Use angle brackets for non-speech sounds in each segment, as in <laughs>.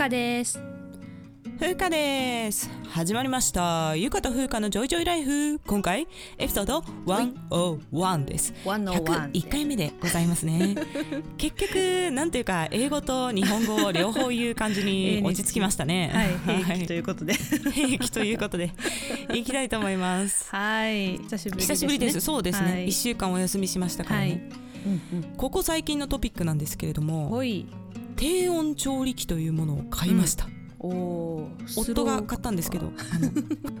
ゆかです。風花です。始まりました。ゆかと風花のジョイジョイライフ。今回エピソード101です。101 101回目でございますね。<laughs> 結局なんていうか英語と日本語を両方言う感じに <laughs> 落ち着きましたね。はい、平気ということで。平気ということで。いきたいと思います。はい。久しぶりです、ね、久しぶりです。そうですね、はい。1週間お休みしましたからね、はい。うんうん。ここ最近のトピックなんですけれども低温調理器というものを買いました、おー夫が買ったんですけど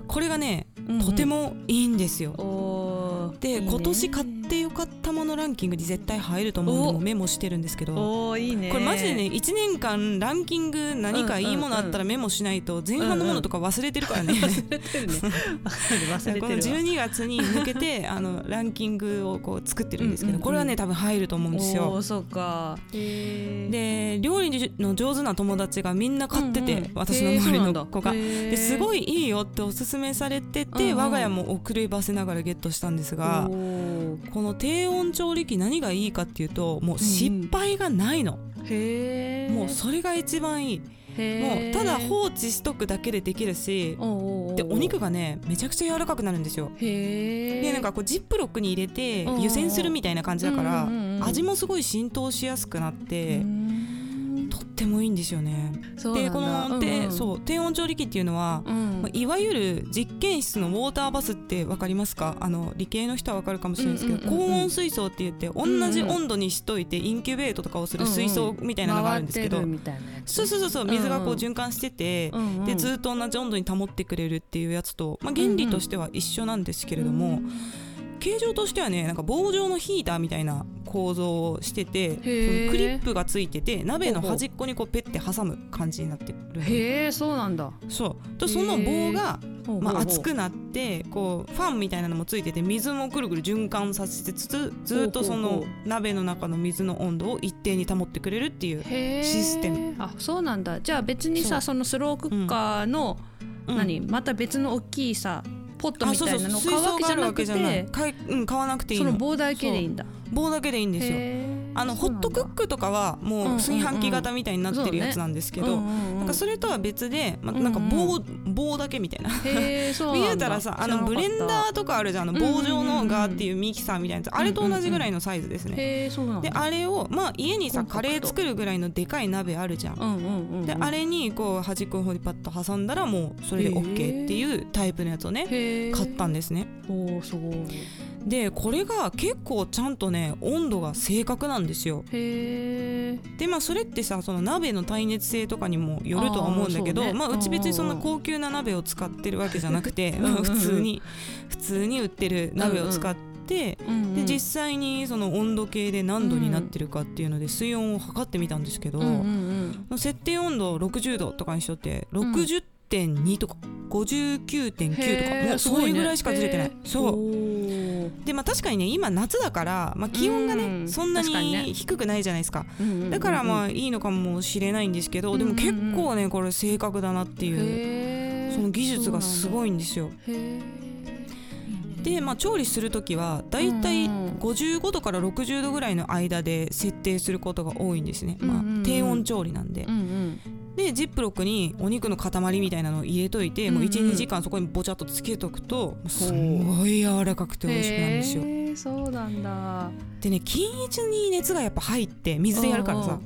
これがね、うんうん。とてもいいんですよ。で今年買ってよかったものランキングに絶対入ると思うのメモしてるんですけど。おーいいね。これマジでね1年間ランキング何かいいものあったらメモしないと前半のものとか忘れてるからね、忘れてるね。<laughs> 忘れてるこのわ12月に向けてあのランキングをこう作ってるんですけど、これはね多分入ると思うんですおよーそうか。で料理の上手な友達がみんな買ってて、うんうん。私の周りの子が。ですごいいいよっておすすめされてて、うんうん。我が家も遅ればせながらゲットしたんですがこの低温調理器何がいいかっていうともう失敗がないの、もうそれが一番いい。もうただ放置しとくだけでできるしでお肉がねめちゃくちゃ柔らかくなるんですよ。でなんかこうジップロックに入れて湯煎するみたいな感じだから味もすごい浸透しやすくなってうーん。とってもいいんですよね。でこの低うんうん。そう低温調理器っていうのはうん。まあいわゆる実験室のウォーターバスってわかりますか？あの理系の人はわかるかもしれないですけど、高温水槽って言って同じ温度にしといてインキュベートとかをする水槽みたいなのがあるんですけど、そうそうそうそう水がこう循環してて、でずっと同じ温度に保ってくれるっていうやつと、まあ、原理としては一緒なんですけれども、形状としてはねなんか棒状のヒーターみたいな構造をしててそー。のクリップがついてて鍋の端っこにこうペッて挟む感じになってるへえそうなんだ。そう。とその棒が、まあ、熱くくなってこうファンみたいなのもついてて水もぐるぐる循環させつつずっとその鍋の中の水の温度を一定に保ってくれるっていう、システム。あそうなんだ。じゃあ別にさそそのスロークッカーの、うん。何？また別の大きいさポットあみたいなのを買うわけじゃなくて。買いうん、買わなくていいの。その棒だけでいいんだ棒だけでいいんですよ。あのホットクックとかはもう炊飯器型みたいになってるやつなんですけど、なんかそれとは別で、まあ、なんか棒,、棒だけみたいな。言うたらさあのブレンダーとかあるじゃん。あの棒状のガーっていうミキサーみたいなやつ。あれと同じぐらいのサイズですね。であれをまあ家にさカレー作るぐらいのでかい鍋あるじゃん。であれにこう端っこの方にパッと挟んだらもうそれで OK っていうタイプのやつをね買ったんですね。おーすごい。でこれが結構ちゃんとねね温度が正確なんですよ。へでまあそれってさその鍋の耐熱性とかにもよるとは思うんだけど、ね、まあ、うち別にそんな高級な鍋を使ってるわけじゃなくて <laughs> 普通に普通に売ってる鍋を使って。うんうん。で実際にその温度計で何度になってるかっていうので水温を測ってみたんですけど、設定温度60度とかにしとって60.5 50.2とか59.9とかそういうぐらいしかずれてない。そう。でまあ、確かにね今夏だから、まあ、気温がね、うん、そんなに低くないじゃないですか、ね、だからまあいいのかもしれないんですけど、でも結構ねこれ正確だなっていう、その技術がすごいんですよ。へでまあ調理する時はだいたいうんうん55度から60度ぐらいの間で設定することが多いんですね。まあ低温調理なんでう。んでジップロックにお肉の塊みたいなのを入れといて、もううんうん12時間そこにぼちゃっとつけとくとすごい柔らかくてうん美味しくなるんですよ。そうなんだでね均一に熱がやっぱ入って水でやるからさ、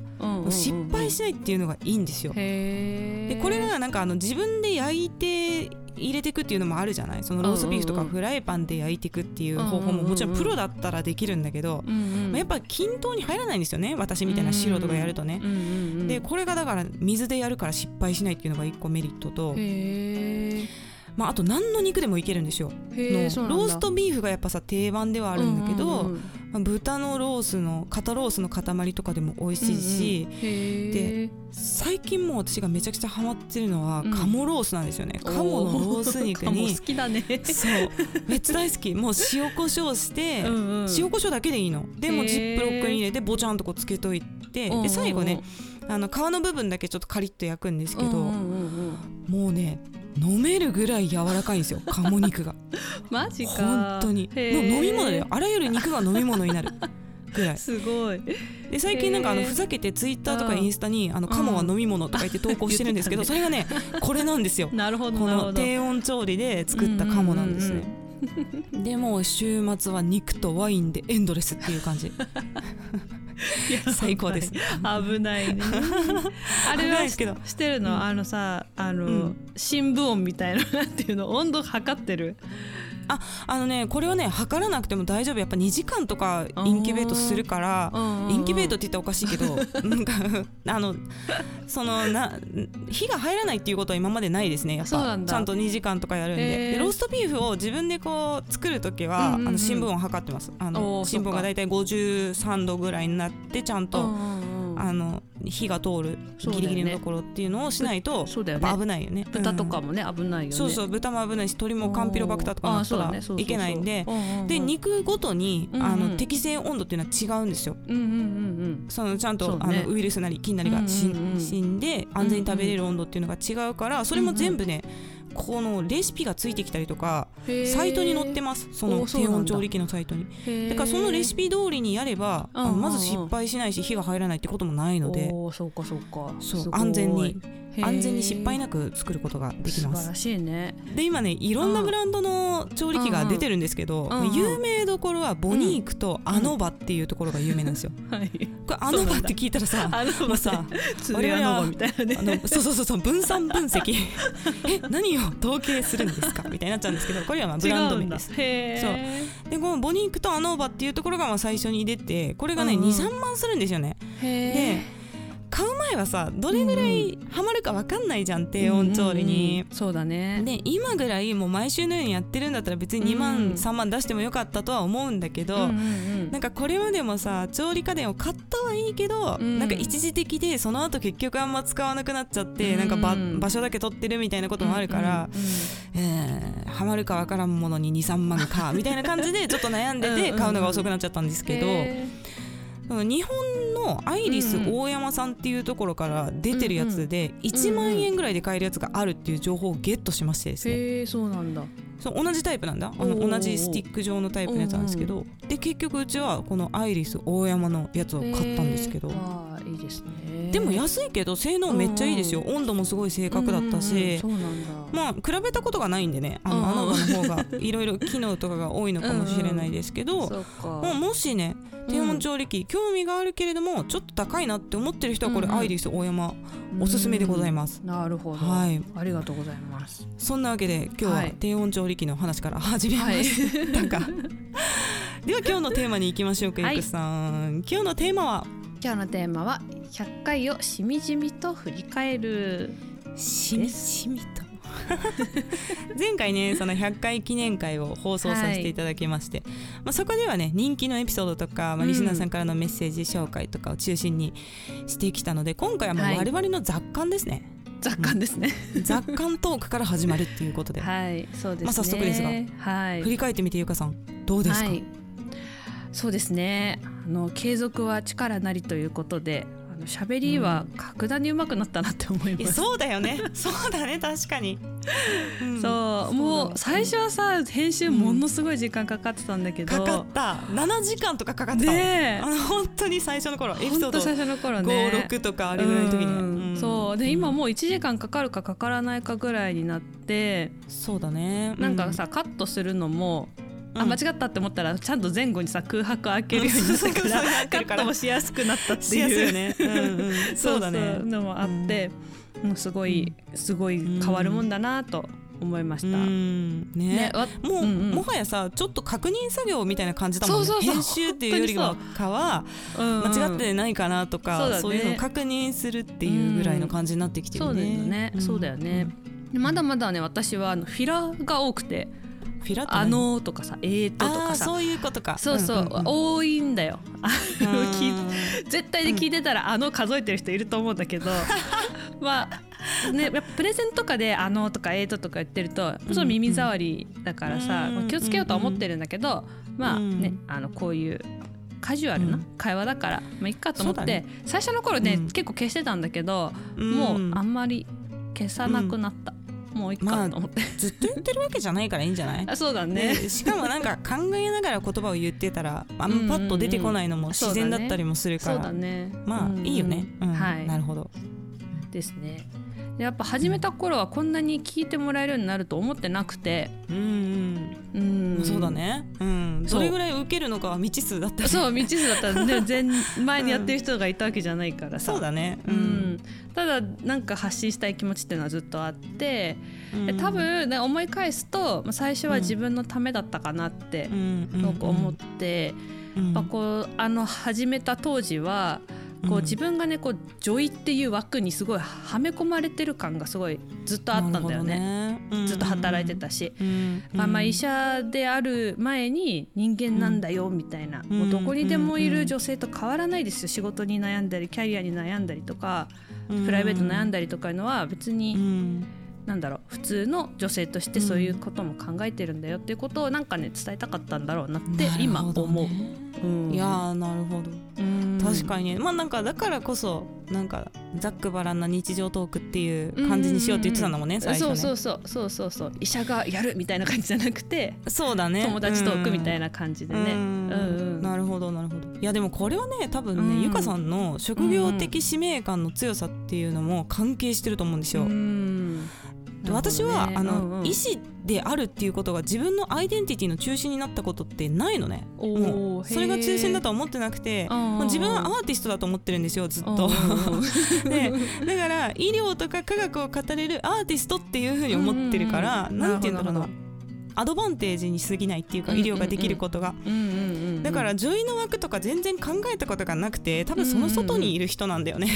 失敗しないっていうのがいいんですよ。でこれがなんかあの自分で焼いて入れていくっていうのもあるじゃない？そのローストビーフとかフライパンで焼いていくっていう方法ももちろんプロだったらできるんだけど、まあ、やっぱ均等に入らないんですよね私みたいな素人がやるとね。でこれがだから水でやるから失敗しないっていうのが一個メリットとまあ、あと何の肉でもいけるんですよ。ローストビーフがやっぱさ定番ではあるんだけど、うんうんうん。まあ豚のロースの肩ロースの塊とかでも美味しいし、へえ最近もう私がめちゃくちゃハマってるのはうん。鴨ロースなんですよね、鴨のロース肉 <laughs> 鴨に好きだね。そう。めっちゃ大好き。もう塩コショウして、うんうん。塩コショウだけでいいの。でもジップロックに入れてボチャンとこうつけといてで最後ねあの皮の部分だけちょっとカリッと焼くんですけど、もうね飲めるぐらい柔らかいんですよ <laughs> 鴨肉が。マジか。本当に。飲み物だよ。あらゆる肉が飲み物になる。ぐらい。<laughs> すごい。で最近なんかあのふざけてツイッターとかうん。インスタに「あの鴨は飲み物」とか言って投稿してるんですけど言それがねこれなんですよ。<laughs> なるほどこの低温調理で作った鴨なんですね。でもう週末は肉とワインでエンドレスっていう感じ最高です。危ないね。<laughs> あれはしてるの、あのさあの、うん。新聞音みたいななんていうの？温度測ってる？あのねこれはね測らなくても大丈夫。やっぱ2時間とかインキュベートするからインキュベートって言ったらおかしいけど <laughs> なんかあのそのな火が入らないっていうことは今までないですねやっぱ。ちゃんと2時間とかやるんで。でローストビーフを自分でこう作る時は、あの新聞を測ってます。あおの新聞がだいたい53度ぐらいになってちゃんと、あの火が通るギリギリのところっていうのをしないと危ないよね。豚とかうん。もね、危ないよね。そうそう豚も危ないし鳥もカンピロバクターとかなったらいけないんでで肉ごとに、うんうん。あの適正温度っていうのは違うんですよ。うんうんうんそのちゃんと、あのウイルスなり菌なりが死,、うんで安全に食べれる温度っていうのが違うからそれも全部ね、このレシピがついてきたりとかうんサイトに載ってます。その低温調理器のサイトに。だからそのレシピ通りにやれば、まず失敗しないし火が入らないってこともないので。そうかそうか。そう安全に安全に失敗なく作ることができます。素晴らしいね。で今ねいろんなブランドの調理器が出てるんですけど、うん。うん有名どころはボニークとアノバっていうところが有名なんですよ、<laughs> はい。これアノバって聞いたらさあのもうさつぶやのみたいなね。そうそうそうそう分散分析。<laughs> え何を統計するんですかみたいになっちゃうんですけどこれはまあブランド名です。へでこのボニークとアノーバっていうところがまあ最初に出てこれがね、うんうん。23万するんですよね。で前はさどれぐらいハマるか分かんないじゃん低温調理に、うんうんそうだね。で今ぐらいもう毎週のようにやってるんだったら別に2万、うん。3万出してもよかったとは思うんだけど、うんうんうん。なんかこれまでもさ調理家電を買ったはいいけど、うん。なんか一時的でその後結局あんま使わなくなっちゃって、うん。なんかば場所だけ取ってるみたいなこともあるから、うんうんうん。えーハマるかわからんものに23万かみたいな感じでちょっと悩んでうんうんうんて買うのが遅くなっちゃったんですけど、へその日本のアイリス大山さんっていうところから出てるやつで1万円ぐらいで買えるやつがあるっていう情報をゲットしましてですねへえそうなんだそう同じタイプなんだ。あの同じスティック状のタイプのやつなんですけど。で結局うちはこのアイリス大山のやつを買ったんですけど。へー。いいですね。でも安いけど性能めっちゃいいですよ。温度もすごい正確だったうんうんうんうなんだ。まあ比べたことがないんでね。あうんうん。のアナバの方が <laughs> いろいろ機能とかが多いのかもしれないですけど。そうかもうもしね低温調理器興味があるけれどもちょっと高いなって思ってる人はこれうんうん。アイリス大山おすすめでございます。うんなるほど。はい。ありがとうございます。そんなわけで今日ははい。低温調理器の話から始めまはい。したがでは今日のテーマに行きましょうかはい。ゆくさん。今日のテーマは？今日のテーマは100回をしみじみと振り返る。しみしみと <laughs> 前回ねその100回記念会を放送させていただきまして、まあ、そこではね人気のエピソードとか、まあ、うん。リスナーさんからのメッセージ紹介とかを中心にしてきたので今回はもうはい。我々の雑感ですね、雑感ですね。雑感トークから始まるっていうことで、はいそうですね。まあ早速ですがはい。振り返ってみてゆかさんどうですか、はい、そうですね。あの継続は力なりということであの喋りは格段に上手くなったなって思います、いやそうだよね。<laughs> そうだね確かに、うん。そう。もう最初はさ編集ものすごい時間かかってたんだけど、かかった。7時間とかかかってたもん、ねえ。あの本当に最初の頃エピソード。最初の頃ね。56とかあれぐらいの時に、うん。うん。そう。でん。今もう1時間かかるかかからないかぐらいになって、そうだね。なんかさカットするのも、あうん。間違ったって思ったらちゃんと前後にさ空白開けるようになったからカットもしやすくなったっていいう <laughs> よね、うんうん、そうだね。のもあって、もうすごいすごい変わるもんだなと思いました。うん。ね。わもう、うんうん。もはやさちょっと確認作業みたいな感じだもんね。そうそうそう。編集っていうよりはかはうんう。ん間違ってないかなとか、そうだね。そういうのを確認するっていうぐらいの感じになってきてるね、そうだよね、ん。そうだよね。まだまだね私はあのフィラが多くて。フィラ「あの」とかさ「えーと」とかさ。そういうことか。そうそう,、んんん。多いんだよ。絶対に聞いてたら「あの」数えてる人いると思うんだけど。<laughs> まあねやっぱプレゼンとかで「あの」とか「えーと」とか言ってるとちょっと耳障りだからさ、うんまあ気をつけようとは思ってるんだけど、まあねうん。あのこういうカジュアルなうん。会話だから、まあいっかと思って、ね。最初の頃ね、うん。結構消してたんだけど、うん。もうあんまり消さなくなった、もういっかと思って、ずっと言ってるわけじゃないからいいんじゃない？あ <laughs> そうだね。でしかもなんか考えながら言葉を言ってたら <laughs> あんまパッと出てこないのも自然だったりもするかそうら、だね。まあいいよね、うん。はい。なるほど。ですね。でやっぱ始めた頃はこんなに聞いてもらえるようになると思ってなくて。うんううん。んそうだね。うん。それぐらい受けるのかは未知数だったりそう未知数だった。らね全前にやってる人がいたわけじゃないからさ。<laughs> そうだね。うん、ただなんか発信したい気持ちっていうのはずっとあって、で多分ね思い返すとまあ最初は自分のためだったかなってうんすごく思って、うん。まあ、こうあの始めた当時はこううん。自分がねこう女医っていう枠にすごいはめ込まれてる感がすごいずっとあったんだよね。ね。ずっと働いてたし、うん。まあ、まあ医者である前に人間なんだよみたいな、うん。もうどこにでもいうんる女性と変わらないですよ。仕事に悩んだりキャリアに悩んだりとか。うんプライベート悩んだりとかいうのは別になんだろう普通の女性としてそういうことも考えてるんだよっていうことをなんかね伝えたかったんだろうなって今思う。うん。いやーなるほど。うん。確かにね。まあなんかだからこそなんかざっくばらんな日常トークっていう感じにしようって言ってたんだもんね最初ね。そうそうそうそうそう。そう医者がやるみたいな感じじゃなくてそうだね。友達トークみたいなな感じでね。うん。うんうん。なるほどなるほど。いやでもこれはね多分ね、うん。ゆかさんの職業的使命感の強さっていうのも関係してると思うんですよ、うんで私は、あの、うんうん。医師であるっていうことが自分のアイデンティティの中心になったことってないのね。おもうー。それが中心だとへは思ってなくてまあ自分はアーティストだと思ってるんですよずっと。<laughs> でだから医療とか科学を語れるアーティストっていうふうに思ってるから、うんなんて言うんだろうなアドバンテージに過ぎないっていうか医療ができることが、だから女医の枠とか全然考えたことがなくて多分その外にいる人なんだよね、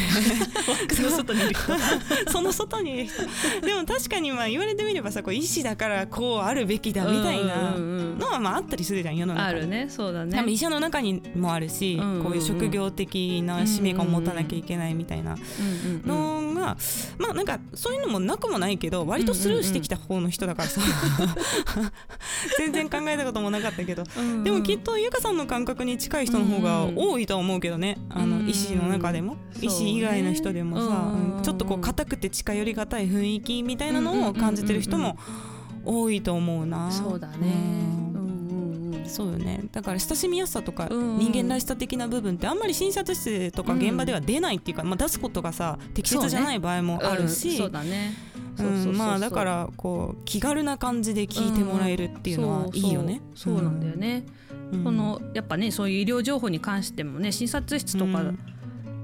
<laughs> その外にいる人。<laughs> その外にいる人。でも確かにまあ言われてみればさこう医師だからこうあるべきだみたいなのはまああったりするじゃん世の中に。あるねそうだね。多分医者の中にもあるし、うんうんうん。こういう職業的な使命感を持たなきゃいけないみたいなのが、まあなんかそういうのもなくもないけど割とスルーしてきた方の人だからさ、<laughs> 全然考えたこともなかったけど。うん。うんでもきっとゆかさんの感覚に近い人の方が多いとは思うけどね、あうんの医師の中でも、医師以外の人でもさ、うんうん。ちょっとこう硬くて近寄りがたい雰囲気みたいなのを感じてる人も多いと思うな。そうだね。そうよね。だから親しみやすさとか人間らしさ的な部分ってあんまり診察室とか現場では出ないっていうか、まあ、出すことがさ適切じゃない場合もあるうん。しそうだねまあだからこう気軽な感じで聞いてもらえるっていうのはいいよね。そうなんだよね、うん。このやっぱねそういう医療情報に関してもね診察室とか、うん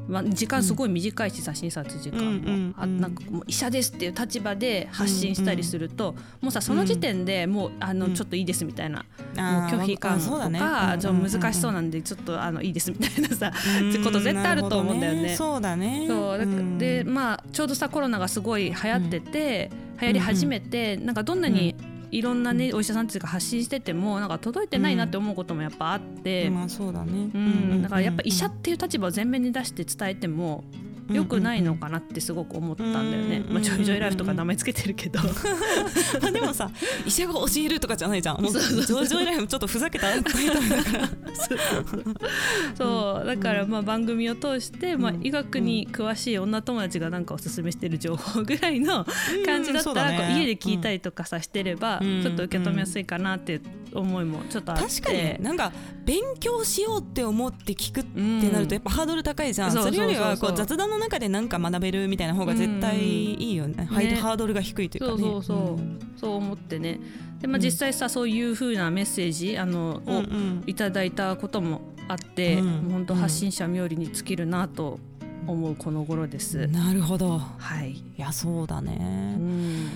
まあ、時間すごい短いしさ診察時間も、うんうんあなんかもう医者ですっていう立場で発信したりすると、もうさその時点でもうあのうん。ちょっといいですみたいな、あもうー拒否感とか、ちょっと難しそうななんでちょっとあのいいですみたいなさ、ってこと絶対あると思うんだよね。そうだね。そうでまあちょうどさコロナがすごい流行ってて、流行り始めて、なんかどんなにいろんなね、お医者さんたちが発信しててもなんか届いてないなって思うこともやっぱあって、まあそうだね。うんだからやっぱ医者っていう立場を前面に出して伝えても良くないのかなってすごく思ったんだよね。うんまあ、ジョイジョイライフとか名前つけてるけど。ま <laughs> あでもさ医者が教えるとかじゃないじゃん。もうジョージョイライフちょっとふざけたそうだからまあ番組を通して、まあう、ん医学に詳しい女友達がなんかおすすめしてる情報ぐらいの感じだったら、家で聞いたりとかさしてれば、うん。ちょっと受け止めやすいかなって思いもちょっとあって。確かになんか勉強しようって思って聞くっうんてなるとやっぱハードル高いじゃん、それよりはこう雑談の中で何か学べるみたいな方が絶対いいよね,、ね。ハードルが低いというかね。そうそうそう。そう思ってね。で、まあ、うん実際さ、そういう風なメッセージあの、をいただいたこともあって、本当発信者冥利に尽きるなと思うこの頃です。なるほど。はい、いやそうだうね、ん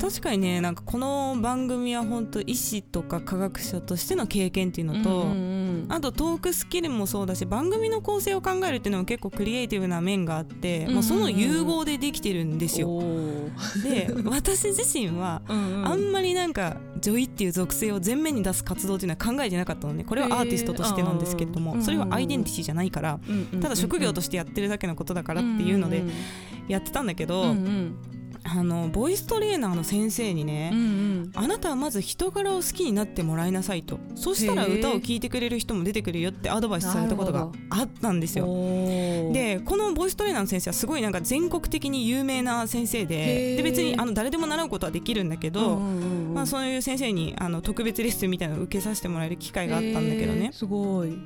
確かにねなんかこの番組は本当医師とか科学者としての経験っていうのと、うんうんうん、あとトークスキルもそうだし番組の構成を考えるっていうのも結構クリエイティブな面があって、うんうんうん、その融合でできてるんですよ。で私自身は <laughs> あんまりなんか女医っていう属性を前面に出す活動っていうのは考えてなかったのでこれはアーティストとしてなんですけれどもそれはアイデンティティじゃないからただ職業としてやってるだけのことだからっていうのでやってたんだけどあのボイストレーナーの先生にね、うんうん、あなたはまず人柄を好きになってもらいなさいと。そしたら歌を聴いてくれる人も出てくるよってアドバイスされたことがあったんですよ。でこのボイストレーナーの先生はすごいなんか全国的に有名な先生でで別にあの誰でも習うことはできるんだけど、うんうんうん、まあ、そういう先生にあの特別レッスンみたいなのを受けさせてもらえる機会があったんだけどね。すごい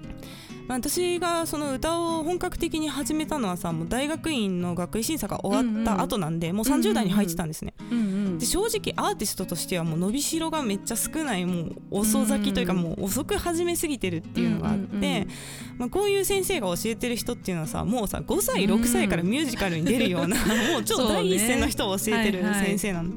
まあ、私がその歌を本格的に始めたのはさもう大学院の学位審査が終わった後なんで、うん。うん、もう30代に入ってたんですね、うんうん、で正直アーティストとしてはもう伸びしろがめっちゃ少ないもう遅咲きというかもう遅く始めすぎてるっていうのがあって、まあ、こういう先生が教えてる人っていうのはさもうさ5歳6歳からミュージカルに出るような、<laughs> もう超第一線の人を教えてる先生なの。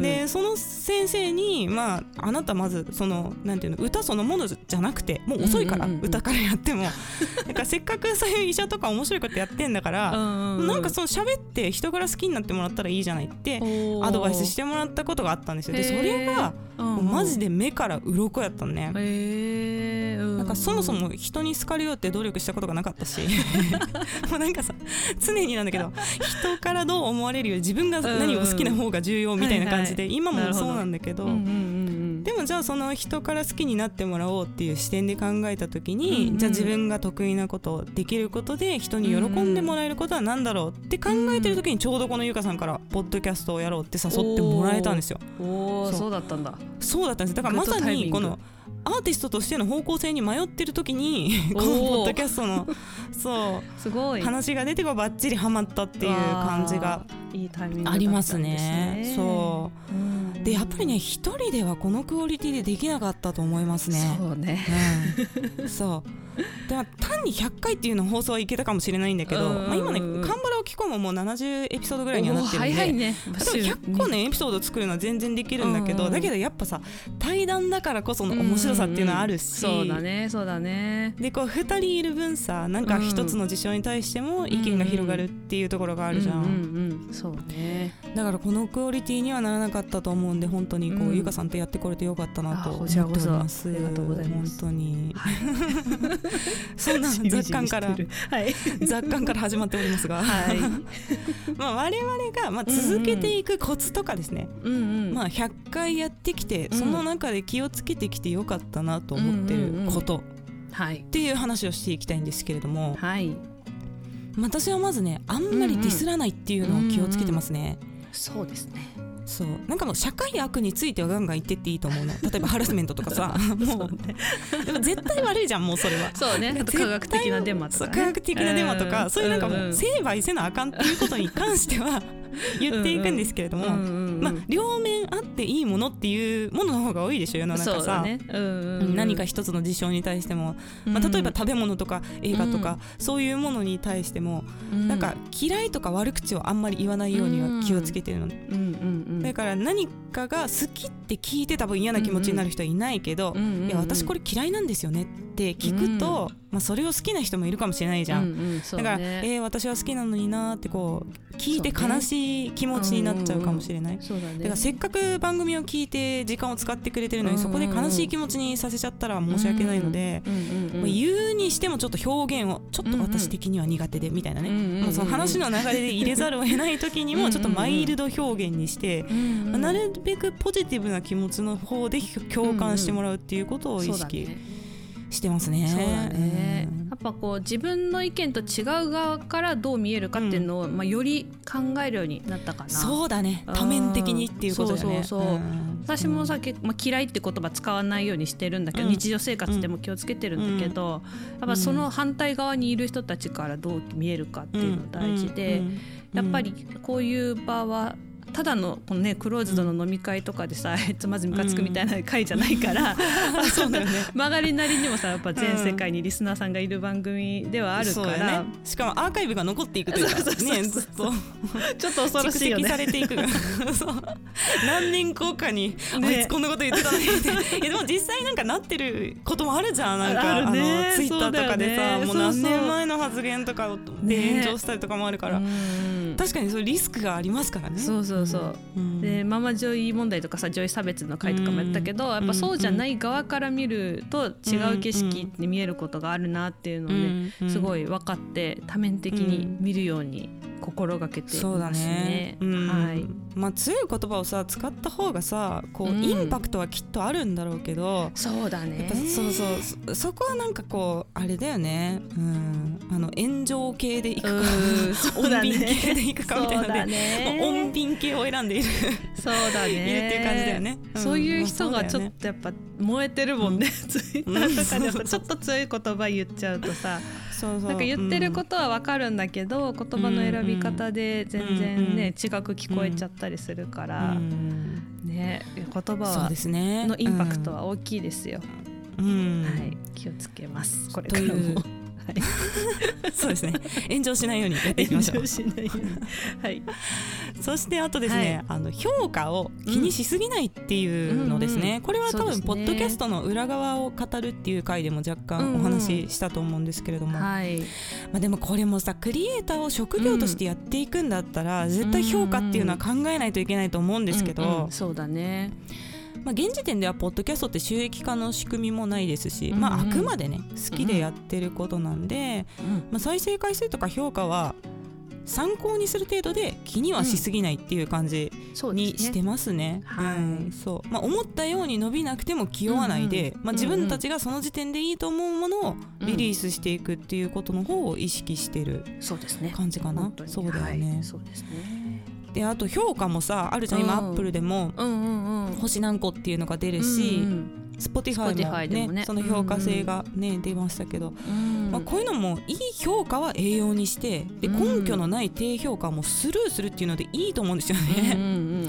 でその先生に、まあ、あなたまずそのなんていうの歌そのものじゃなくてもう遅いから、歌からやっても。<laughs> なんかせっかくそういう医者とか面白いことやってんだからなんかその喋って人柄好きになってもらったらいいじゃないってアドバイスしてもらったことがあったんですよ。でそれがマジで目から鱗やったのね。なんかそもそも人に好かれようって努力したことがなかったし。<laughs> もうなんかさ常になんだけど <laughs> 人からどう思われるより自分が何を好きな方が重要みたいな感じで今もそうなんだけど。でもじゃあその人から好きになってもらおうっていう視点で考えた時に、じゃあ自分が得意なことできることで人に喜んでもらえることは何だろうって考えてる時にちょうどこのゆかさんからポッドキャストをやろうって誘ってもらえたんですよ。そうだったんだそう。だったんですだからまさにこのアーティストとしての方向性に迷ってる時にこのポッドキャストのそう。すごい。話が出てこうばっちりはまったっていう感じがありますね。そう、でやっぱりね一人ではこのクオリティでできなかったと思いますね。そうね、うん、そう。で単に100回っていうの放送はいけたかもしれないんだけど、まあ、今ね「カンバラを聞こう」ももう70エピソードぐらいにはなってるんで早いね。100個ねエピソード作るのは全然できるんだけどだけどやっぱさ対談だからこその面白さっていうのはあるしそうだねそうだね。でこう2人いる分さなんか一つの事象に対しても意見が広がるっていうところがあるじゃん。そうね。だからこのクオリティにはならなかったと思うんで本当にこう、ゆかさんとやってこれてよかったなと思っております。ありがとうございます。本当に、<laughs> <laughs> そんな雑感から、はい、雑感から始まっておりますが、はい、<laughs> まあ我々がまあ続けていくコツとかですね、うんうん、まあ100回やってきて、その中で気をつけてきてよかったなと思ってること、はい、っていう話をしていきたいんですけれども、はい、私はまずねあんまりディスらないっていうのを気をつけてますね。うんうん、そうですねそうなんかもう社会悪についてはガンガン言ってっていいと思うの <laughs> 例えばハラスメントとかさ。もう、ね、でも絶対悪いじゃんもうそれは。そうね。あと科学的なデマとか、ね、科学的なデマとか、そういうなんかもう成敗せなあかんっていうことに関しては <laughs> 言っていくんですけれども、まあ、両面あっていいものっていうものの方が多いでしょ世の中さ、ね。何か一つの事象に対しても、まあ、例えば食べ物とか映画とか、そういうものに対しても、なんか嫌いとか悪口をあんまり言わないようには気をつけてるの、だから何かが好きって聞いて多分嫌な気持ちになる人はいないけど、いや私これ嫌いなんですよねって聞くと、まあ、それを好きな人もいるかもしれないじゃん、うんうんね、だから、えー、私は好きなのになってこう聞いて悲しい気持ちになっちゃうかもしれない、だからせっかく番組を聞いて時間を使ってくれてるのに、そこで悲しい気持ちにさせちゃったら申し訳ないので、まあ、言うにしてもちょっと表現をちょっと私的には苦手でみたいなね、まあ、その話の流れで入れざるを得ない時にもちょっとマイルド表現にして、まあ、なるべくポジティブな気持ちの方で共感してもらうっていうことを意識、してますね。そうだね、うん、やっぱこう自分の意見と違う側からどう見えるかっていうのを、うん、まあ、より考えるようになったかな。そうだね。多面的にっていうことだね。そうそうそう、うん、私もさ、まあ、嫌いって言葉使わないようにしてるんだけど、日常生活でも気をつけてるんだけど、やっぱその反対側にいる人たちからどう見えるかっていうの大事で、やっぱりこういう場はただのこの、ね、クローズドの飲み会とかでさ、つまずムカつくみたいな会じゃないから、<laughs> そうだよね。曲がりなりにもさやっぱ全世界にリスナーさんがいる番組ではあるから、ね、しかもアーカイブが残っていくというかねずっと。<laughs> ちょっと恐ろしいよね。されていく何年後かに、ね、あいつこんなこと言ってたのにって。<laughs> でも実際なんかなってることもあるじゃん。なんかあ、ね、のツイッターとかでさ、ね、もう何年前の発言とかで炎上したりとかもあるから、確かにそリスクがありますからね。そうそうそう、う。ん、でママ女医問題とかさ女医差別の回とかもやったけど、やっぱそうじゃない側から見ると違う景色に見えることがあるなっていうのをね、すごい分かって多面的に見るように心がけてますね。そうだね、はいまあ、強い言葉をさ使った方がさこう、インパクトはきっとあるんだろうけどそうだね。そうそうそこはなんかこうあれだよね、うん、あの炎上系でいくか穏便系でいくかみたいなので、ね、穏便系を選んでいる。そうだね。いるっていう感じだよね、うん、そういう人がちょっとやっぱ燃えてるもんね、うん、ツイッターとかでちょっと強い言葉言っちゃうとさそうそう。なんか言ってることはわかるんだけど、言葉の選び方で全然ね、違く聞こえちゃったりするから、ね言葉はのインパクトは大きいですよ。はい、気をつけます。これからも。はい、<laughs> そうですね。炎上しないようにやっていきましょう。はい、<laughs> そしてあとですね、はい、あの評価を気にしすぎないっていうのですね、うんうん、これは多分、ポッドキャストの裏側を語るっていう回でも若干お話ししたと思うんですけれども、うんうん、はい、まあ、でもこれもさクリエイターを職業としてやっていくんだったら、絶対評価っていうのは考えないといけないと思うんですけど、うんうん、そうだねまあ、現時点ではポッドキャストって収益化の仕組みもないですし、まあ、あくまでね好きでやってることなんで、まあ、再生回数とか評価は参考にする程度で気にはしすぎないっていう感じにしてますね。そう。まあ、思ったように伸びなくても気負わないで、うんうん、まあ、自分たちがその時点でいいと思うものをリリースしていくっていうことの方を意識してる感じかな。そうだよね。そうですねであと評価もさあるじゃん、今アップルでも、星何個っていうのが出るし、スポティファイもね、ね、その評価性がね、うんうん、出ましたけど、うん、まあ、こういうのもいい評価は栄養にしてで根拠のない低評価もスルーするっていうのでいいと思うんですよね。うん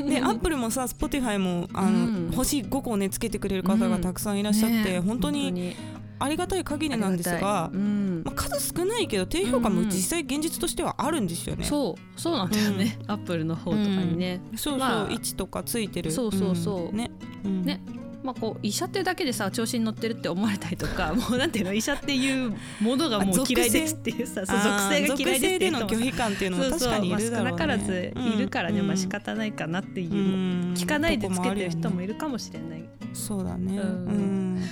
うん、<laughs> でアップルもさスポティファイもあの、うん、星5個ねつけてくれる方がたくさんいらっしゃって、ね、本当にありがたい限りなんですが、うん。まあ、数少ないけど低評価も実際現実としてはあるんですよね。そう。そうなんだよね、アップルの方とかにね。そうそう、まあ、1とかついてる。そうそうそう。ね、ね。まあ、こう医者ってだけでさ調子に乗ってるって思われたりとか <laughs> もうなんていうの医者っていうものがもう嫌いですっていうさ属性が嫌いですっていうの拒否感っていうのも確かにいるだろう、ね、少なからずいるからね、うん、まあ仕方ないかなっていう、うん、聞かないでつけてる人もいるかもしれない。そうだね、うん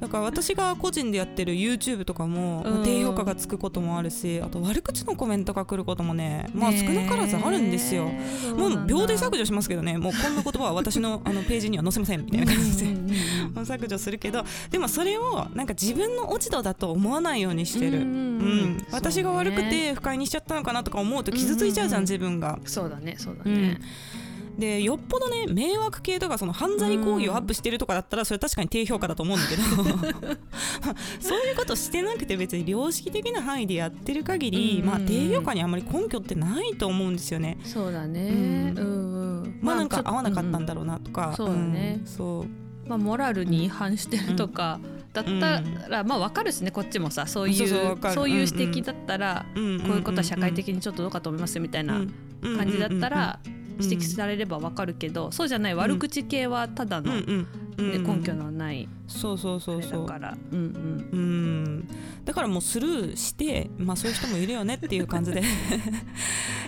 だから私が個人でやってる YouTube とかも低評価がつくこともあるしあと悪口のコメントが来ることもねまあ少なからずあるんですよ。もう秒で削除しますけどね。もうこんな言葉は私の <laughs> あのページには載せませんみたいな感じで。削除するけどでもそれをなんか自分の落ち度だと思わないようにしてる。うん、私が悪くて不快にしちゃったのかなとか思うと傷ついちゃうじゃん自分が。そうだねそうだね。でよっぽどね迷惑系とかその犯罪行為をアップしてるとかだったらそれ確かに低評価だと思うんだけど。<laughs> そういうことしてなくて別に良識的な範囲でやってる限り、まあ、低評価にあんまり根拠ってないと思うんですよね。そうだね、うん、うん、まあなんか合わなかったんだろうなとか、そうだね、そう。まあ、モラルに違反してるとか、だったら、まあ分かるしね。こっちもさそういうそういう指摘だったら、こういうことは社会的にちょっとどうかと思いますみたいな感じだったら、指摘されればわかるけど、うん、そうじゃない悪口系はただの、ね、根拠のないそうそうそうそう。だから、うんうん、だからもうスルーして、まあ、そういう人もいるよねっていう感じで。<laughs>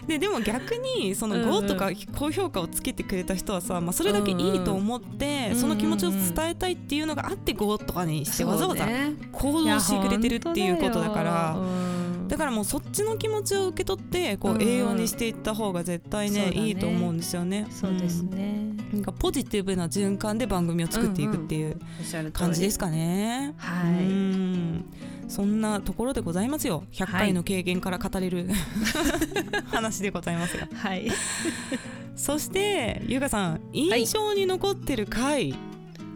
ででも逆にその5とか高評価をつけてくれた人はさ、まあ、それだけいいと思って、その気持ちを伝えたいっていうのがあって5とかにしてわざわざ行動してくれてるっていうことだから。だからもうそっちの気持ちを受け取ってこう栄養にしていった方が絶対ね、いいと思うんですよね。そうですね、なんかポジティブな循環で番組を作っていくっていう感じですかね。はい。そんなところでございますよ。100回の経験から語れる、話でございますが。<laughs> はい、そして優香さん印象に残ってる回、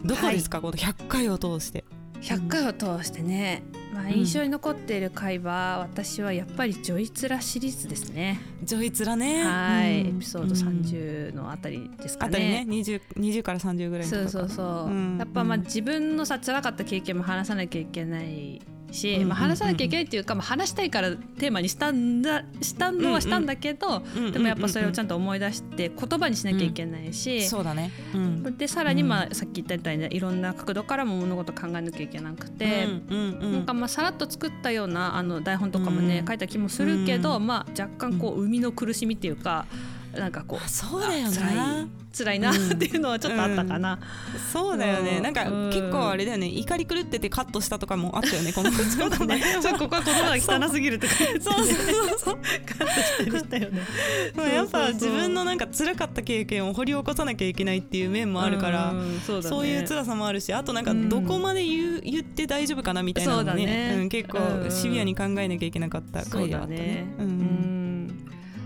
どこですか、この100回を通して。100回を通してね、まあ、印象に残っている回は、私はやっぱりジョイツラシリーズですね。ジョイツラね。はい、エピソード30のあたりですかね。あたりね、20, 20から30ぐらいそうそうそう。やっぱまあ自分のさ辛かった経験も話さなきゃいけないし、まあ、話さなきゃいけないっていうか、まあ、話したいからテーマにしたんだしたのはしたんだけど、でもやっぱそれをちゃんと思い出して言葉にしなきゃいけないし、そうだね、でさらに、まあ、さっき言ったみたいにいろんな角度からも物事考えなきゃいけなくて、なんかまあさらっと作ったようなあの台本とかもね、書いた気もするけど、まあ、若干こう生みの苦しみっていうか。なんかこうそうだよね辛いなっていうのはちょっとあったかな、うん。うん、そうだよね。なんか結構あれだよね。怒り狂っててカットしたとかもあったよねこの <laughs> そうだね。<laughs> ここは言葉が汚すぎるとかそうそうそうカットしたりしたよね。やっぱ自分のなんか辛かった経験を掘り起こさなきゃいけないっていう面もあるから、そうね、そういう辛さもあるしあとなんかどこまで言う、言って大丈夫かなみたいなのねね、うん、結構シビアに考えなきゃいけなかった回があったね。うん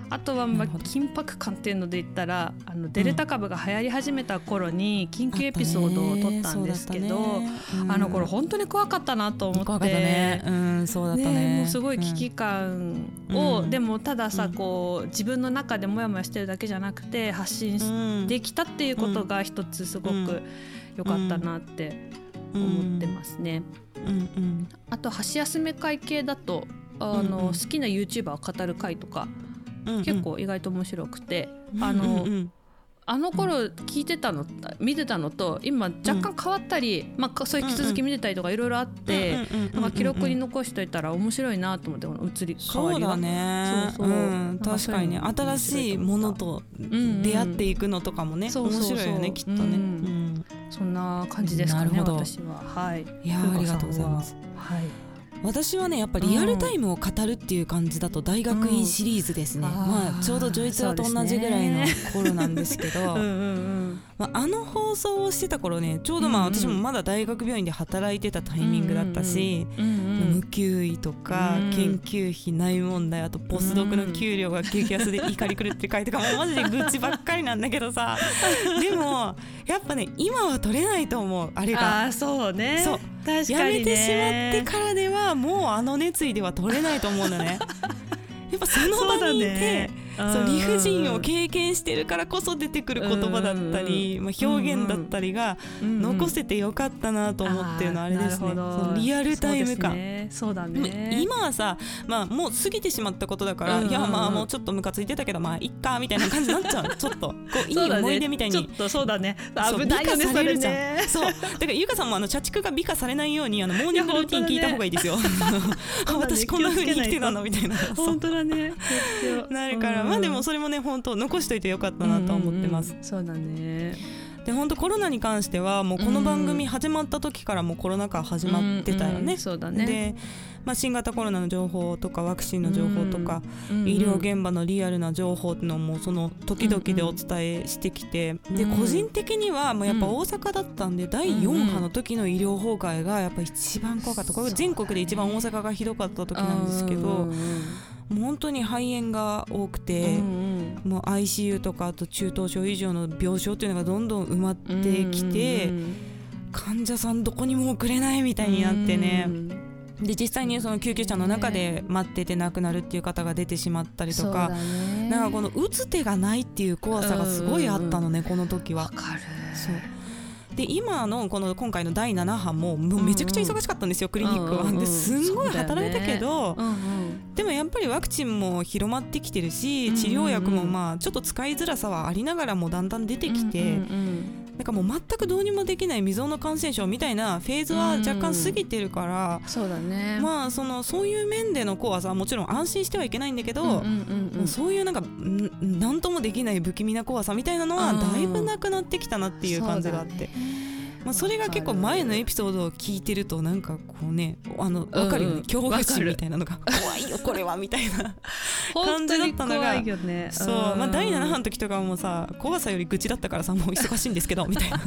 あとはまあ緊迫感っていうので言ったらあのデルタ株が流行り始めた頃に緊急エピソードを撮ったんですけど、あの頃本当に怖かったなと思って、ね。うん、そうだったね。もうすごい危機感を、でもたださこう自分の中でモヤモヤしてるだけじゃなくて発信できたっていうことが一つすごく良かったなって思ってますね。あと箸休め会系だとあの、好きな YouTuber を語る会とか結構意外と面白くて、あの、あの頃聞いてたの見てたのと今若干変わったり、まあ、そういう引き続き見てたりとかいろいろあってなんか記録に残しといたら面白いなと思ってこの移り変わりがそうだね。そうそう、うん、確かにね。新しいものと出会っていくのとかもね、面白いよねきっとね、うん、そんな感じですかね私は。はい。いやありがとうございます。はい私はねやっぱリアルタイムを語るっていう感じだと大学院シリーズですね、うん、まあちょうどジョイツラと同じぐらいの頃なんですけど <laughs> まあ、あの放送をしてた頃ねちょうどまあ私もまだ大学病院で働いてたタイミングだったし、無給医とか研究費内問題あとポスドクの給料が激安で怒り狂って書いてかもうマジで愚痴ばっかりなんだけどさ。<laughs> でもやっぱね今は取れないと思うあれが。あそうね。そう。確かに、ね、やめてしまってからではもうあの熱意では取れないと思うんだね。<laughs> やっぱその場にいてそう理不尽を経験してるからこそ出てくる言葉だったり、まあ、表現だったりが残せてよかったなと思ってるのはあれですね、そリアルタイム感そうだね。今はさ、まあ、もう過ぎてしまったことだから、いやまあもうちょっとムカついてたけどまあいっかみたいな感じになっちゃう。<laughs> ちょっとこういい思い出みたいに、ちょっとそうだね。危ないよねそれね。そう。だからゆかさんもあの社畜が美化されないようにあのモーニングルーティン聞いた方がいいですよ、<laughs> <laughs> 私こんなふうに生きてたの？みたいな。本当だね。なるからまあでもそれもね本当残しといてよかったなと思ってます。うんうん、そうだね。で本当コロナに関してはもうこの番組始まった時からもうコロナ禍始まってたよね。うんうん、そうだね。で、まあ、新型コロナの情報とかワクチンの情報とか、うんうん、医療現場のリアルな情報っていうのもその時々でお伝えしてきて、うんうん、で個人的にはもうやっぱ大阪だったんで、第4波の時の医療崩壊がやっぱ一番怖かった。これ全国で一番大阪がひどかった時なんですけど。うんうんもう本当に肺炎が多くて、うんうん、もう ICU とかあと中等症以上の病床っていうのがどんどん埋まってきて、うんうん、患者さんどこにも送れないみたいになってね、うん、で実際にその救急車の中で待ってて亡くなるっていう方が出てしまったりとか、ね、なんかこの打つ手がないっていう怖さがすごいあったのね、この時は。そうで今のこの今回の第7波ももうめちゃくちゃ忙しかったんですよ、クリニックは。ですんごい働いたけど、でもやっぱりワクチンも広まってきてるし治療薬もまあちょっと使いづらさはありながらもだんだん出てきて。なんかもう全くどうにもできない未曾有の感染症みたいなフェーズは若干過ぎてるから、そうだね。まあそのそういう面での怖さはもちろん安心してはいけないんだけど、そういうなんか何ともできない不気味な怖さみたいなのはだいぶなくなってきたなっていう感じがあって。まあ、それが結構前のエピソードを聞いてるとなんかこうねあの分かるよね、恐怖心みたいなのが怖いよこれはみたいな <laughs> 感じだったのが、ね、そう、まあ、第7波の時とかもさ怖さより愚痴だったからさもう忙しいんですけどみたいな。<laughs>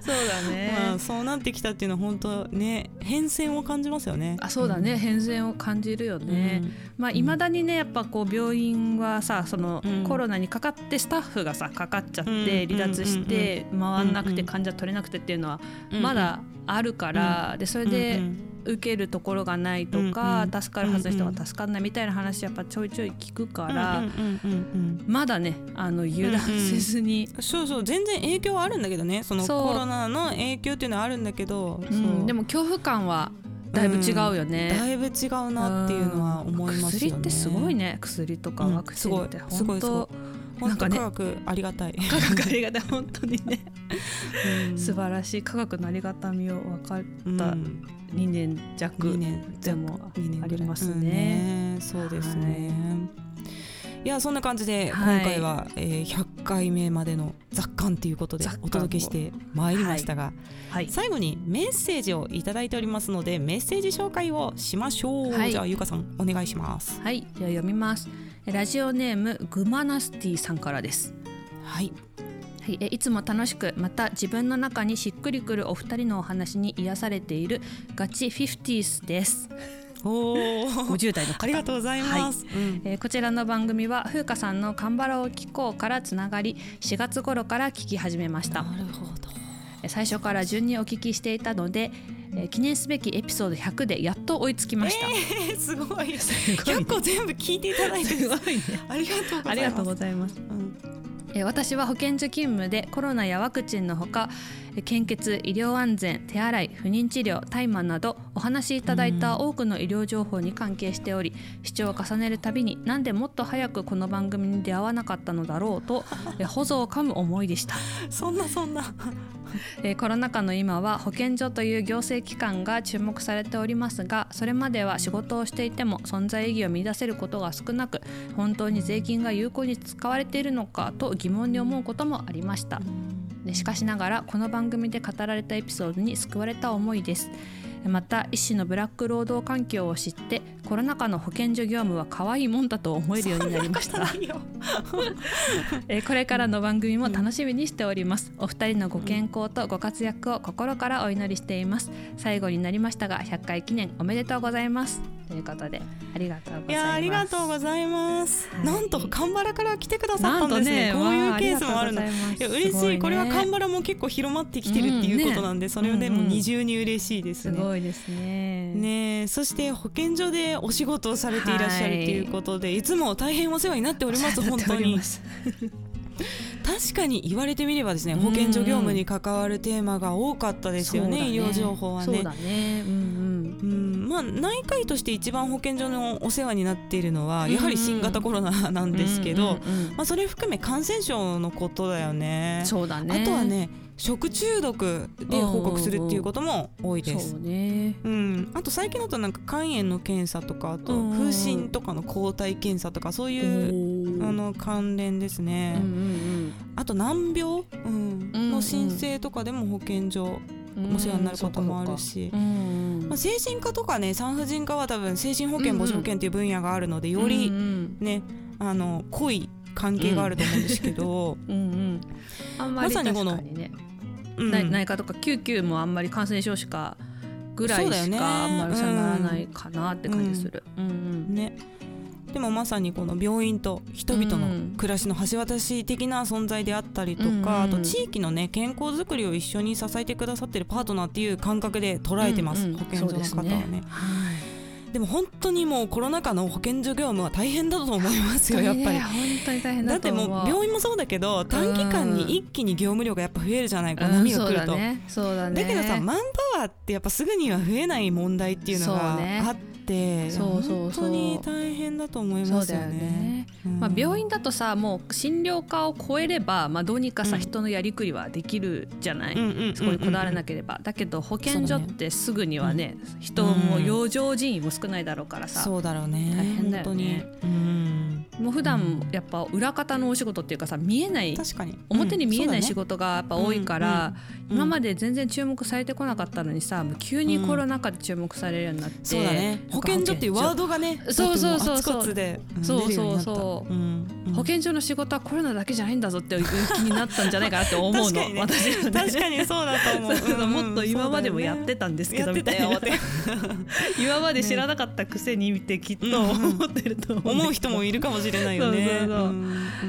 そうだね、<laughs> まあ、そうなってきたっていうのは本当ね変遷を感じますよね。あそうだね、うん、変遷を感じるよね、うん、まあいまだにねやっぱこう病院はさその、コロナにかかってスタッフがさかかっちゃって離脱して回んなくて患者取れなくてっていうのはまだあるから、うん、でそれで受けるところがないとか、うんうん、助かるはずの人が助かんないみたいな話やっぱちょいちょい聞くから、まだねあの油断せずに、うんうん、そうそう全然影響はあるんだけどね。そのコロナの影響っていうのはあるんだけど、うん、でも恐怖感はだいぶ違うよね、だいぶ違うなっていうのは思いますよね。薬ってすごいね。薬とかワクチンってすごいすごいなんかね。科学ありがたい。科学ありがたい。本当にね、素晴らしい。科学のありがたみを分かった2年弱。でもありますね。そうですね、い。やそんな感じで今回は、はい、えー、100回目までの雑感ということでお届けしてまいりましたが、はい。はい、最後にメッセージをいただいておりますのでメッセージ紹介をしましょう、じゃあゆかさんお願いします。はい。じゃあ読みます。ラジオネームグマナスティさんからです。はいはい、いつも楽しくまた自分の中にしっくりくるお二人のお話に癒されているガチフィフティースです。お50代 <laughs> の方ありがとうございます、はい。うん、えー、こちらの番組は風花さんのカンバラを聞こうからつながり4月頃から聞き始めました。なるほど。最初から順にお聞きしていたのでえー、記念すべきエピソード100でやっと追いつきました、えー、すごい。<laughs> 100個全部聞いていただいて <laughs> すごい、ね、ありがとうございます、うん。え私は保健所勤務でコロナやワクチンのほか献血医療安全手洗い不妊治療大麻などお話しいただいた多くの医療情報に関係しており視聴を重ねるたびになんでもっと早くこの番組に出会わなかったのだろうと <laughs> ほぞをかむ思いでした。そんなそんな。<laughs> えー、コロナ禍の今は保健所という行政機関が注目されておりますがそれまでは仕事をしていても存在意義を見出せることが少なく本当に税金が有効に使われているのかと疑問に思うこともありましたしかしながらこの番組で語られたエピソードに救われた思いです。また医師のブラック労働環境を知ってコロナ禍の保健所業務は可愛いもんだと思えるようになりました。<laughs> えこれからの番組も楽しみにしております。お二人のご健康とご活躍を心からお祈りしています。最後になりましたが100回記念おめでとうございます。ということでありがとうございます。いやありがとうございます、はい、なんとカンバラから来てくださったんですね、ね、こういうケースもあるの。いや嬉しい、ね、これはカンバラも結構広まってきてるっていうことなんで、うんね、それをでも二重に嬉しいですね、すごいですね。ねそして保健所でお仕事をされていらっしゃるということで、はい、いつも大変お世話になっております。<laughs> 本当に確かに言われてみればですね保健所業務に関わるテーマが多かったですよね、ね、医療情報はね。そうだね、うんうん、まあ、内科医として一番保健所のお世話になっているのはやはり新型コロナなんですけど、まあ、それ含め感染症のことだよね。そうだね。あとはね食中毒で報告するっていうことも多いです。そうね、うん、あと最近だとなんか肝炎の検査とかあと風疹とかの抗体検査とかそういうあの関連ですね。うんうんうん、あと難病、うん、の申請とかでも保健所お世話になることもあるし、まあ、精神科とかね産婦人科は多分精神保健母子保健っていう分野があるのでよりね、あの濃い関係があると思うんですけど、うん。まさにこの、ね、内科とか救急もあんまり感染症しかぐらいしかあんまりさならないかなって感じする。うんうん。ねでもまさにこの病院と人々の暮らしの橋渡し的な存在であったりとか、あと地域のね健康づくりを一緒に支えてくださってるパートナーっていう感覚で捉えてます、保健所の方はね。でも本当にもうコロナ禍の保健所業務は大変だと思いますよやっぱり、本当に大変だってもう病院もそうだけど短期間に一気に業務量がやっぱ増えるじゃないか、波が来ると、そうだね。だけどさマンパワーってやっぱすぐには増えない問題っていうのがあって、そうそうそう。本当に大変だと思いますよね。まあ、病院だとさもう診療科を超えれば、まあ、どうにかさ、人のやりくりはできるじゃない、そこにこだわらなければ、だけど保健所ってすぐにはね人も養生人員も少ないだろうからさ。そうだろうね。大変だよね。もう普段やっぱ裏方のお仕事っていうかさ見えない表に見えない仕事がやっぱ多いから、今まで全然注目されてこなかったのにさ急にコロナ禍で注目されるようになって、そうだね。保健所っていうワードがねそうそうそうそう。そうそうそう、保健所の仕事はコロナだけじゃないんだぞっていう気になったんじゃないかなって思うの。私は、ね、確かにそうだと思う。もっと今までもやってたんですけど、みたいな。<laughs> 今まで知らなかったくせに見てきっと思ってると思う人もいるかもしれないよね。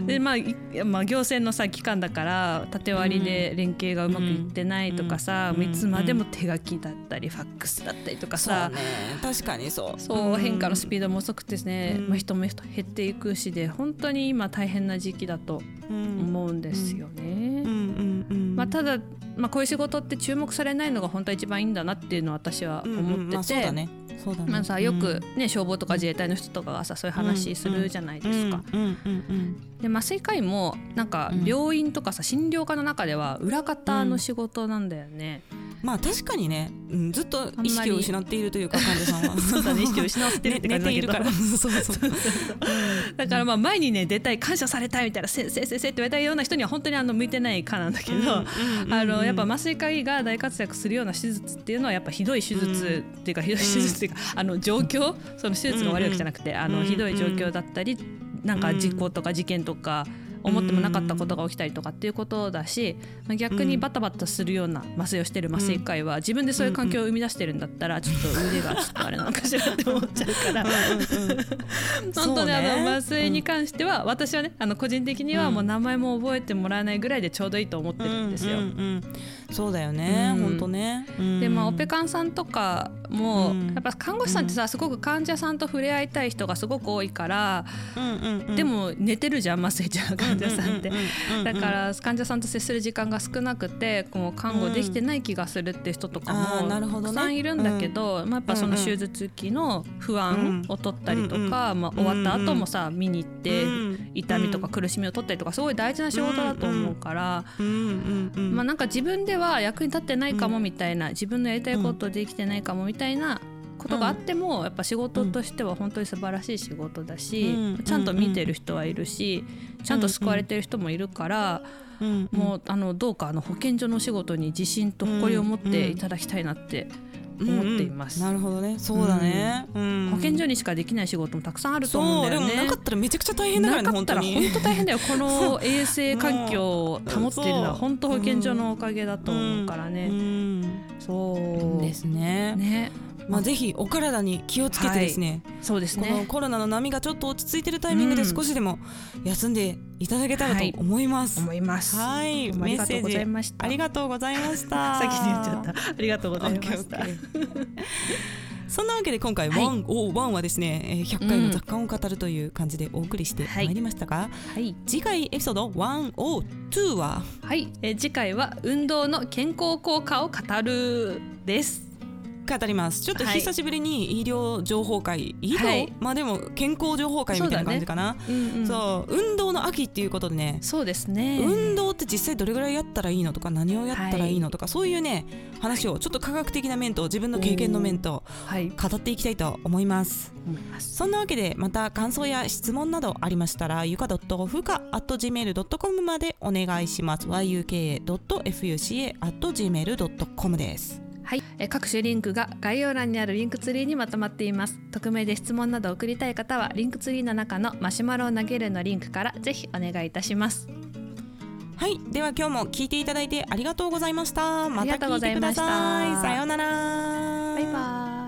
でまあ、まあ、行政のさ機関だから縦割りで連携がうまくいってないとかさ、いつまでも手書きだったりファックスだったりとかさ、ね、確かにそう。そう変化のスピードも遅くてね、まあ、人も減っていくしで本当に今大変な時期だと思うんですよね。まあ、ただまあ、こういう仕事って注目されないのが本当は一番いいんだなっていうのは私は思ってて、まあさよくね、消防とか自衛隊の人とかがさそういう話するじゃないですか。で麻酔科医もなんか病院とかさ診療科の中では裏方の仕事なんだよね。まあ確かにね、うん、ずっと意識を失っているというか患者さんは。<laughs> そうだね意識を失ってるって感じだけど、ね、<laughs> そうそうだからまあ前にね出たい感謝されたいみたいな先生先生って言われたような人には本当にあの向いてない科なんだけど、あのやっぱ麻酔科医が大活躍するような手術っていうのはやっぱひどい手術っていうかひどい手術っていうか、あの状況？その手術が悪いわけじゃなくて、あのひどい状況だったりなんか事故とか事件とか。思ってもなかったことが起きたりとかっていうことだし、まあ、逆にバタバタするような麻酔をしてる麻酔科医は自分でそういう環境を生み出してるんだったらちょっと腕がちょっとあれなのかしらって思っちゃうから。<laughs> 本当にあの麻酔に関しては私はねあの個人的にはもう名前も覚えてもらえないぐらいでちょうどいいと思ってるんですよ。そうだよね、うん、本当ね、でまあオペカンさんとかも、やっぱ看護師さんってさすごく患者さんと触れ合いたい人がすごく多いから、でも寝てるじゃん麻酔ちゃん患者さんって。だから患者さんと接する時間が少なくてこう看護できてない気がするって人とかもたくさんいるんだけど、まあ、やっぱその手術期の不安を取ったりとか、まあ、終わった後もさ見に行って痛みとか苦しみを取ったりとかすごい大事な仕事だと思うから、まあなんか自分では役に立ってないかもみたいな、自分のやりたいことできてないかもみたいなことがあっても、やっぱ仕事としては本当に素晴らしい仕事だし、ちゃんと見てる人はいるしちゃんと救われてる人もいるから、もうあのどうかあの保健所の仕事に自信と誇りを持っていただきたいなって思っています、うんうん、なるほどね。そうだね、うん、保健所にしかできない仕事もたくさんあると思うんだよね。なかったらめちゃくちゃ大変だからねなかったら本当大変だよ。この <laughs> 衛生環境を保っているのは本当保健所のおかげだと思うからね、そう。ですね。ねまあ、ぜひお体に気をつけてですね、はい、そうですね。このコロナの波がちょっと落ち着いてるタイミングで少しでも休んでいただけたらと思います。はい、思います。はい、メッセージありがとうございました。先に言っちゃった。ありがとうございました。<laughs> そんなわけで今回ワン、おワンはですね100回の雑感を語るという感じでお送りしてまいりましたが、はい、次回エピソード1を2は？はい、え次回は運動の健康効果を語るです語ります。ちょっと久しぶりに医療情報会、医療、はい、まあでも健康情報会みたいな感じかな。そう、ねうんうん、そう、運動の秋っていうことでね。そうですね。運動って実際どれぐらいやったらいいのとか何をやったらいいのとか、はい、そういうね話をちょっと科学的な面と自分の経験の面と語っていきたいと思います、はい、そんなわけでまた感想や質問などありましたらゆか .fuka.gmail.com までお願いします。Yuka.fuca.gmail.com ですはい、え各種リンクが概要欄にあるリンクツリーにまとまっています。匿名で質問など送りたい方はリンクツリーの中のマシュマロを投げるのリンクからぜひお願いいたします。はい。では今日も聞いていただいてありがとうございました。また聞いてください。さようなら。バイバイ